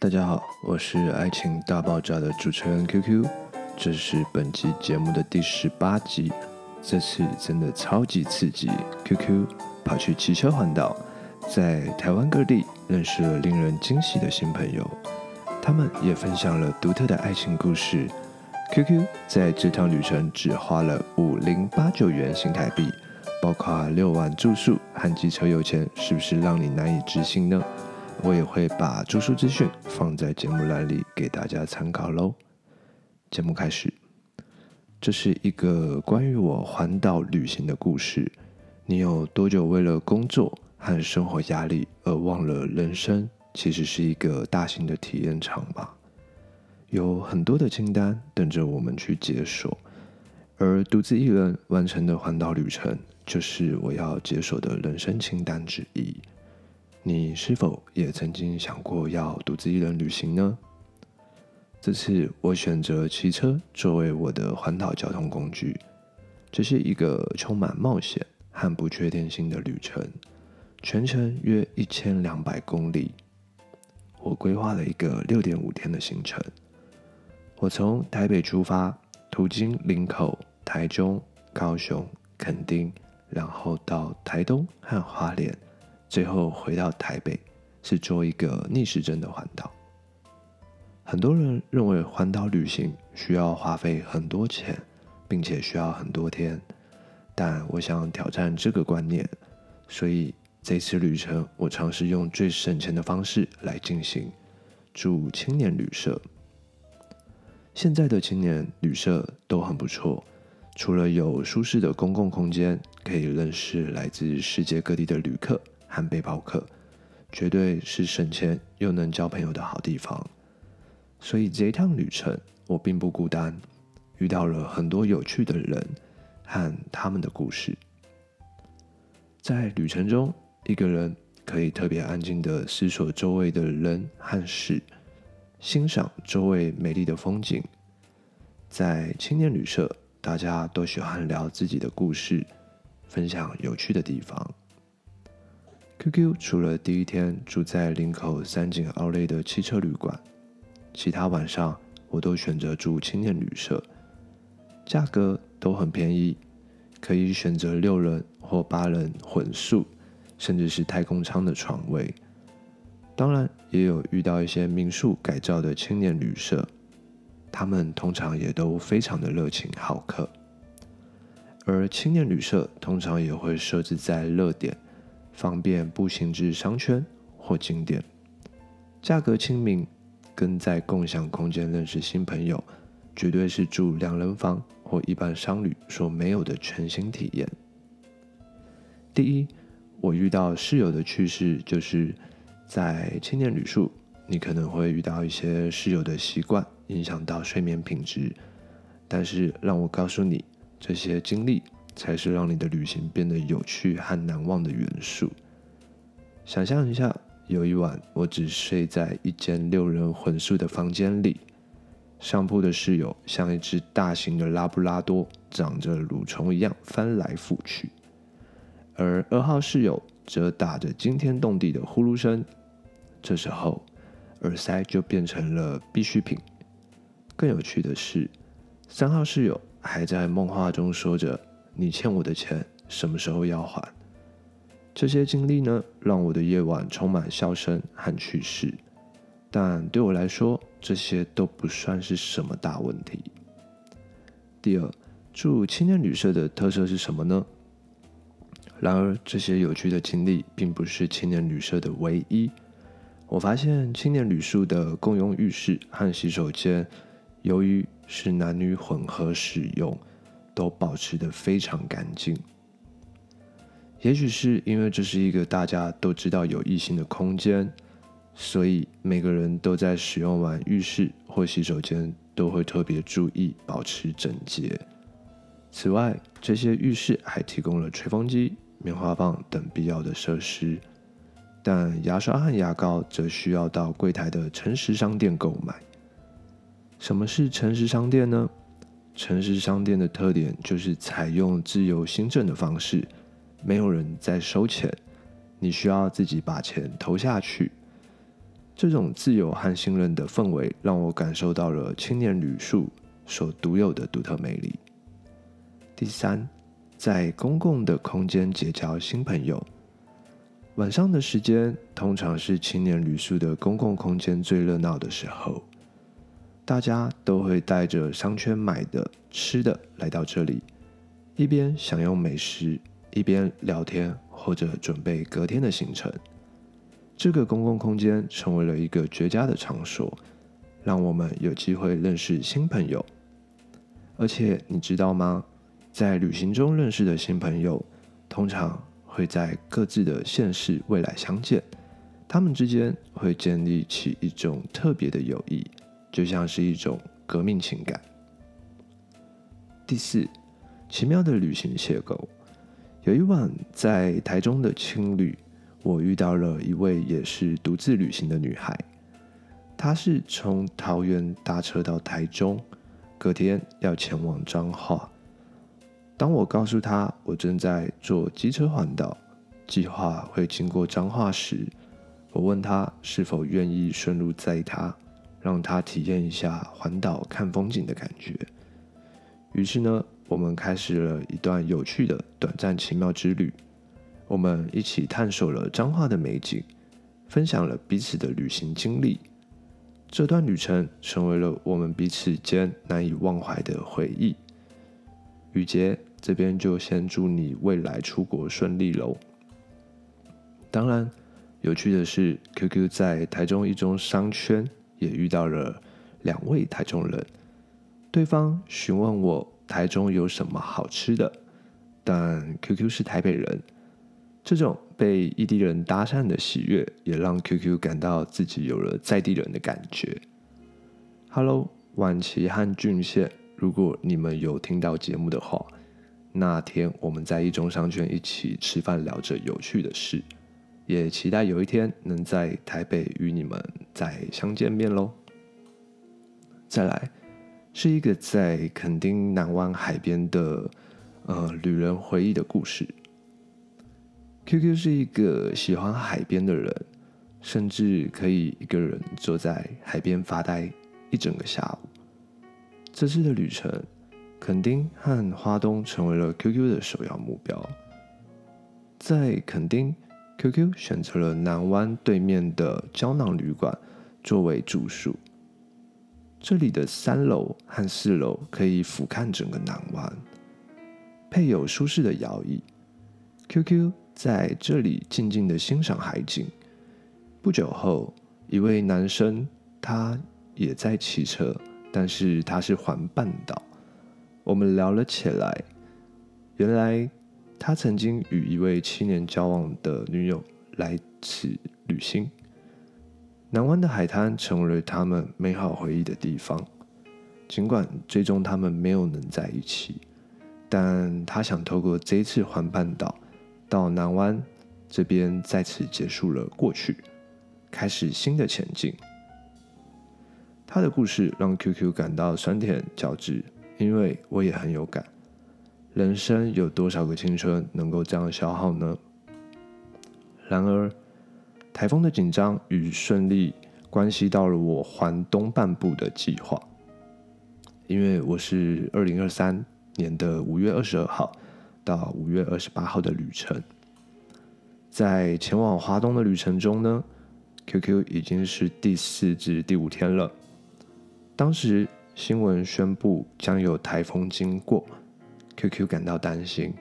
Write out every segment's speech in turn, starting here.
大家好，我是爱情大爆炸的主持人 QQ，这是本期节目的第十八集。这次真的超级刺激，QQ 跑去骑车环岛，在台湾各地认识了令人惊喜的新朋友，他们也分享了独特的爱情故事。QQ 在这趟旅程只花了五零八九元新台币，包括六晚住宿和机车油钱，是不是让你难以置信呢？我也会把住宿资讯放在节目栏里给大家参考喽。节目开始，这是一个关于我环岛旅行的故事。你有多久为了工作和生活压力而忘了人生其实是一个大型的体验场吗？有很多的清单等着我们去解锁，而独自一人完成的环岛旅程就是我要解锁的人生清单之一。你是否也曾经想过要独自一人旅行呢？这次我选择骑车作为我的环岛交通工具，这是一个充满冒险和不确定性的旅程，全程约一千两百公里。我规划了一个六点五天的行程，我从台北出发，途经林口、台中、高雄、垦丁，然后到台东和花莲。最后回到台北，是做一个逆时针的环岛。很多人认为环岛旅行需要花费很多钱，并且需要很多天，但我想挑战这个观念，所以这次旅程我尝试用最省钱的方式来进行，住青年旅社。现在的青年旅社都很不错，除了有舒适的公共空间，可以认识来自世界各地的旅客。和背包客，绝对是省钱又能交朋友的好地方。所以这一趟旅程我并不孤单，遇到了很多有趣的人和他们的故事。在旅程中，一个人可以特别安静的思索周围的人和事，欣赏周围美丽的风景。在青年旅社，大家都喜欢聊自己的故事，分享有趣的地方。QQ 除了第一天住在林口三井奥莱的汽车旅馆，其他晚上我都选择住青年旅社，价格都很便宜，可以选择六人或八人混宿，甚至是太空舱的床位。当然，也有遇到一些民宿改造的青年旅社，他们通常也都非常的热情好客。而青年旅社通常也会设置在热点。方便步行至商圈或景点，价格亲民，跟在共享空间认识新朋友，绝对是住两人房或一般商旅所没有的全新体验。第一，我遇到室友的趣事，就是在青年旅宿，你可能会遇到一些室友的习惯，影响到睡眠品质。但是让我告诉你，这些经历。才是让你的旅行变得有趣和难忘的元素。想象一下，有一晚我只睡在一间六人混宿的房间里，上铺的室友像一只大型的拉布拉多，长着蠕虫一样翻来覆去，而二号室友则打着惊天动地的呼噜声。这时候，耳塞就变成了必需品。更有趣的是，三号室友还在梦话中说着。你欠我的钱什么时候要还？这些经历呢，让我的夜晚充满笑声和趣事。但对我来说，这些都不算是什么大问题。第二，住青年旅社的特色是什么呢？然而，这些有趣的经历并不是青年旅社的唯一。我发现青年旅宿的共用浴室和洗手间，由于是男女混合使用。都保持得非常干净。也许是因为这是一个大家都知道有异性的空间，所以每个人都在使用完浴室或洗手间都会特别注意保持整洁。此外，这些浴室还提供了吹风机、棉花棒等必要的设施，但牙刷和牙膏则需要到柜台的诚实商店购买。什么是诚实商店呢？诚实商店的特点就是采用自由新政的方式，没有人在收钱，你需要自己把钱投下去。这种自由和信任的氛围，让我感受到了青年旅宿所独有的独特魅力。第三，在公共的空间结交新朋友。晚上的时间通常是青年旅宿的公共空间最热闹的时候，大家都会带着商圈买的吃的来到这里，一边享用美食，一边聊天或者准备隔天的行程。这个公共空间成为了一个绝佳的场所，让我们有机会认识新朋友。而且你知道吗？在旅行中认识的新朋友，通常会在各自的县市未来相见，他们之间会建立起一种特别的友谊，就像是一种革命情感。第四，奇妙的旅行邂逅。有一晚在台中的青旅。我遇到了一位也是独自旅行的女孩，她是从桃园搭车到台中，隔天要前往彰化。当我告诉她我正在做机车环岛，计划会经过彰化时，我问她是否愿意顺路载她，让他体验一下环岛看风景的感觉。于是呢，我们开始了一段有趣的短暂奇妙之旅。我们一起探索了彰化的美景，分享了彼此的旅行经历。这段旅程成为了我们彼此间难以忘怀的回忆。雨杰，这边就先祝你未来出国顺利喽。当然，有趣的是，QQ 在台中一中商圈也遇到了两位台中人。对方询问我台中有什么好吃的，但 QQ 是台北人。这种被异地人搭讪的喜悦，也让 QQ 感到自己有了在地人的感觉。Hello，晚琪和俊宪，如果你们有听到节目的话，那天我们在一中商圈一起吃饭，聊着有趣的事，也期待有一天能在台北与你们再相见面喽。再来，是一个在垦丁南湾海边的呃旅人回忆的故事。QQ 是一个喜欢海边的人，甚至可以一个人坐在海边发呆一整个下午。这次的旅程，垦丁和花东成为了 QQ 的首要目标。在垦丁，QQ 选择了南湾对面的胶囊旅馆作为住宿。这里的三楼和四楼可以俯瞰整个南湾，配有舒适的摇椅。QQ 在这里静静的欣赏海景。不久后，一位男生他也在骑车，但是他是环半岛。我们聊了起来，原来他曾经与一位七年交往的女友来此旅行。南湾的海滩成为了他们美好回忆的地方。尽管最终他们没有能在一起，但他想透过这一次环半岛。到南湾这边，再次结束了过去，开始新的前进。他的故事让 QQ 感到酸甜交织，因为我也很有感。人生有多少个青春能够这样消耗呢？然而，台风的紧张与顺利关系到了我环东半部的计划，因为我是二零二三年的五月二十二号。到五月二十八号的旅程，在前往华东的旅程中呢，QQ 已经是第四至第五天了。当时新闻宣布将有台风经过，QQ 感到担心，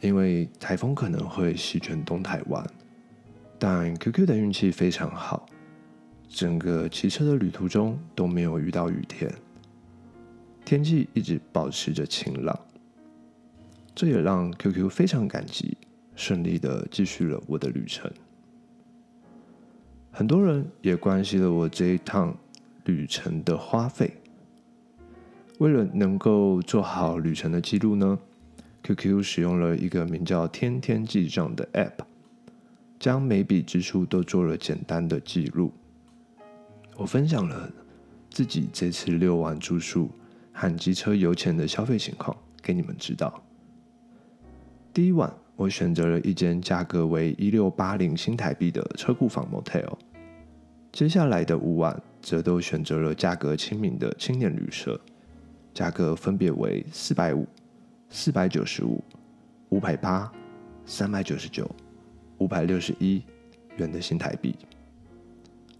因为台风可能会席卷东台湾。但 QQ 的运气非常好，整个骑车的旅途中都没有遇到雨天，天气一直保持着晴朗。这也让 QQ 非常感激，顺利的继续了我的旅程。很多人也关心了我这一趟旅程的花费。为了能够做好旅程的记录呢，QQ 使用了一个名叫“天天记账”的 App，将每笔支出都做了简单的记录。我分享了自己这次遛完住宿和机车油钱的消费情况给你们知道。第一晚，我选择了一间价格为一六八零新台币的车库房 motel，接下来的五晚则都选择了价格亲民的青年旅社，价格分别为四百五、四百九十五、五百八、三百九十九、五百六十一元的新台币。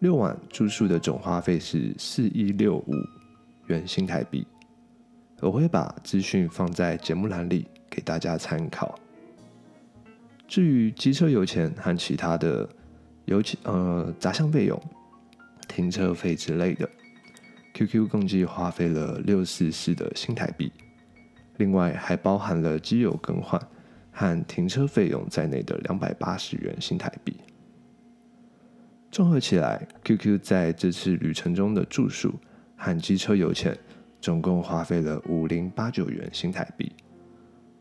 六晚住宿的总花费是四一六五元新台币。我会把资讯放在节目栏里给大家参考。至于机车油钱和其他的油钱呃杂项费用、停车费之类的，QQ 共计花费了六四四的新台币，另外还包含了机油更换和停车费用在内的两百八十元新台币。综合起来，QQ 在这次旅程中的住宿和机车油钱。总共花费了五零八九元新台币，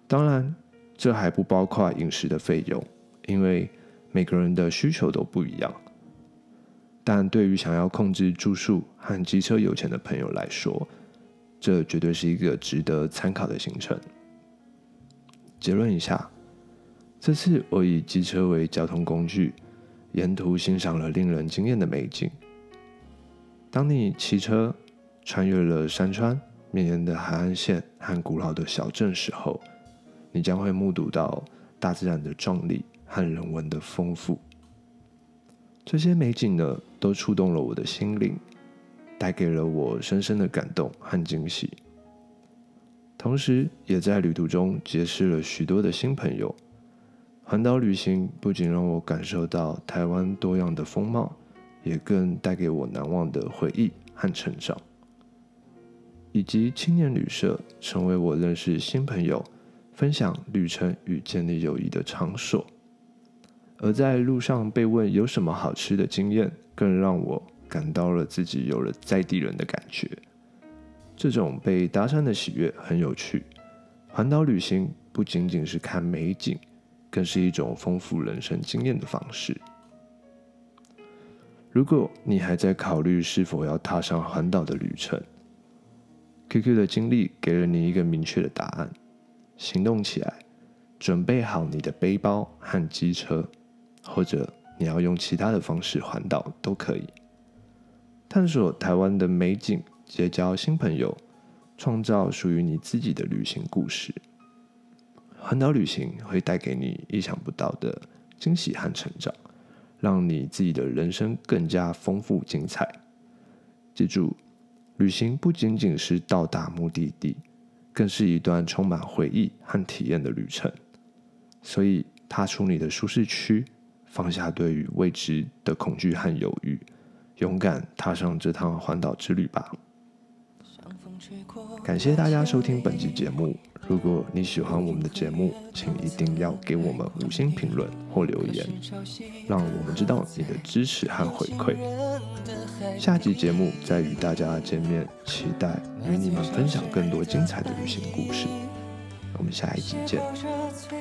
当然这还不包括饮食的费用，因为每个人的需求都不一样。但对于想要控制住宿和机车油钱的朋友来说，这绝对是一个值得参考的行程。结论一下，这次我以机车为交通工具，沿途欣赏了令人惊艳的美景。当你骑车，穿越了山川、绵延的海岸线和古老的小镇时候，你将会目睹到大自然的壮丽和人文的丰富。这些美景呢，都触动了我的心灵，带给了我深深的感动和惊喜。同时，也在旅途中结识了许多的新朋友。环岛旅行不仅让我感受到台湾多样的风貌，也更带给我难忘的回忆和成长。以及青年旅社成为我认识新朋友、分享旅程与建立友谊的场所。而在路上被问有什么好吃的经验，更让我感到了自己有了在地人的感觉。这种被搭讪的喜悦很有趣。环岛旅行不仅仅是看美景，更是一种丰富人生经验的方式。如果你还在考虑是否要踏上环岛的旅程，QQ 的经历给了你一个明确的答案：行动起来，准备好你的背包和机车，或者你要用其他的方式环岛都可以。探索台湾的美景，结交新朋友，创造属于你自己的旅行故事。环岛旅行会带给你意想不到的惊喜和成长，让你自己的人生更加丰富精彩。记住。旅行不仅仅是到达目的地，更是一段充满回忆和体验的旅程。所以，踏出你的舒适区，放下对于未知的恐惧和犹豫，勇敢踏上这趟环岛之旅吧。感谢大家收听本期节目。如果你喜欢我们的节目，请一定要给我们五星评论或留言，让我们知道你的支持和回馈。下集节目再与大家见面，期待与你们分享更多精彩的旅行故事。我们下一集见。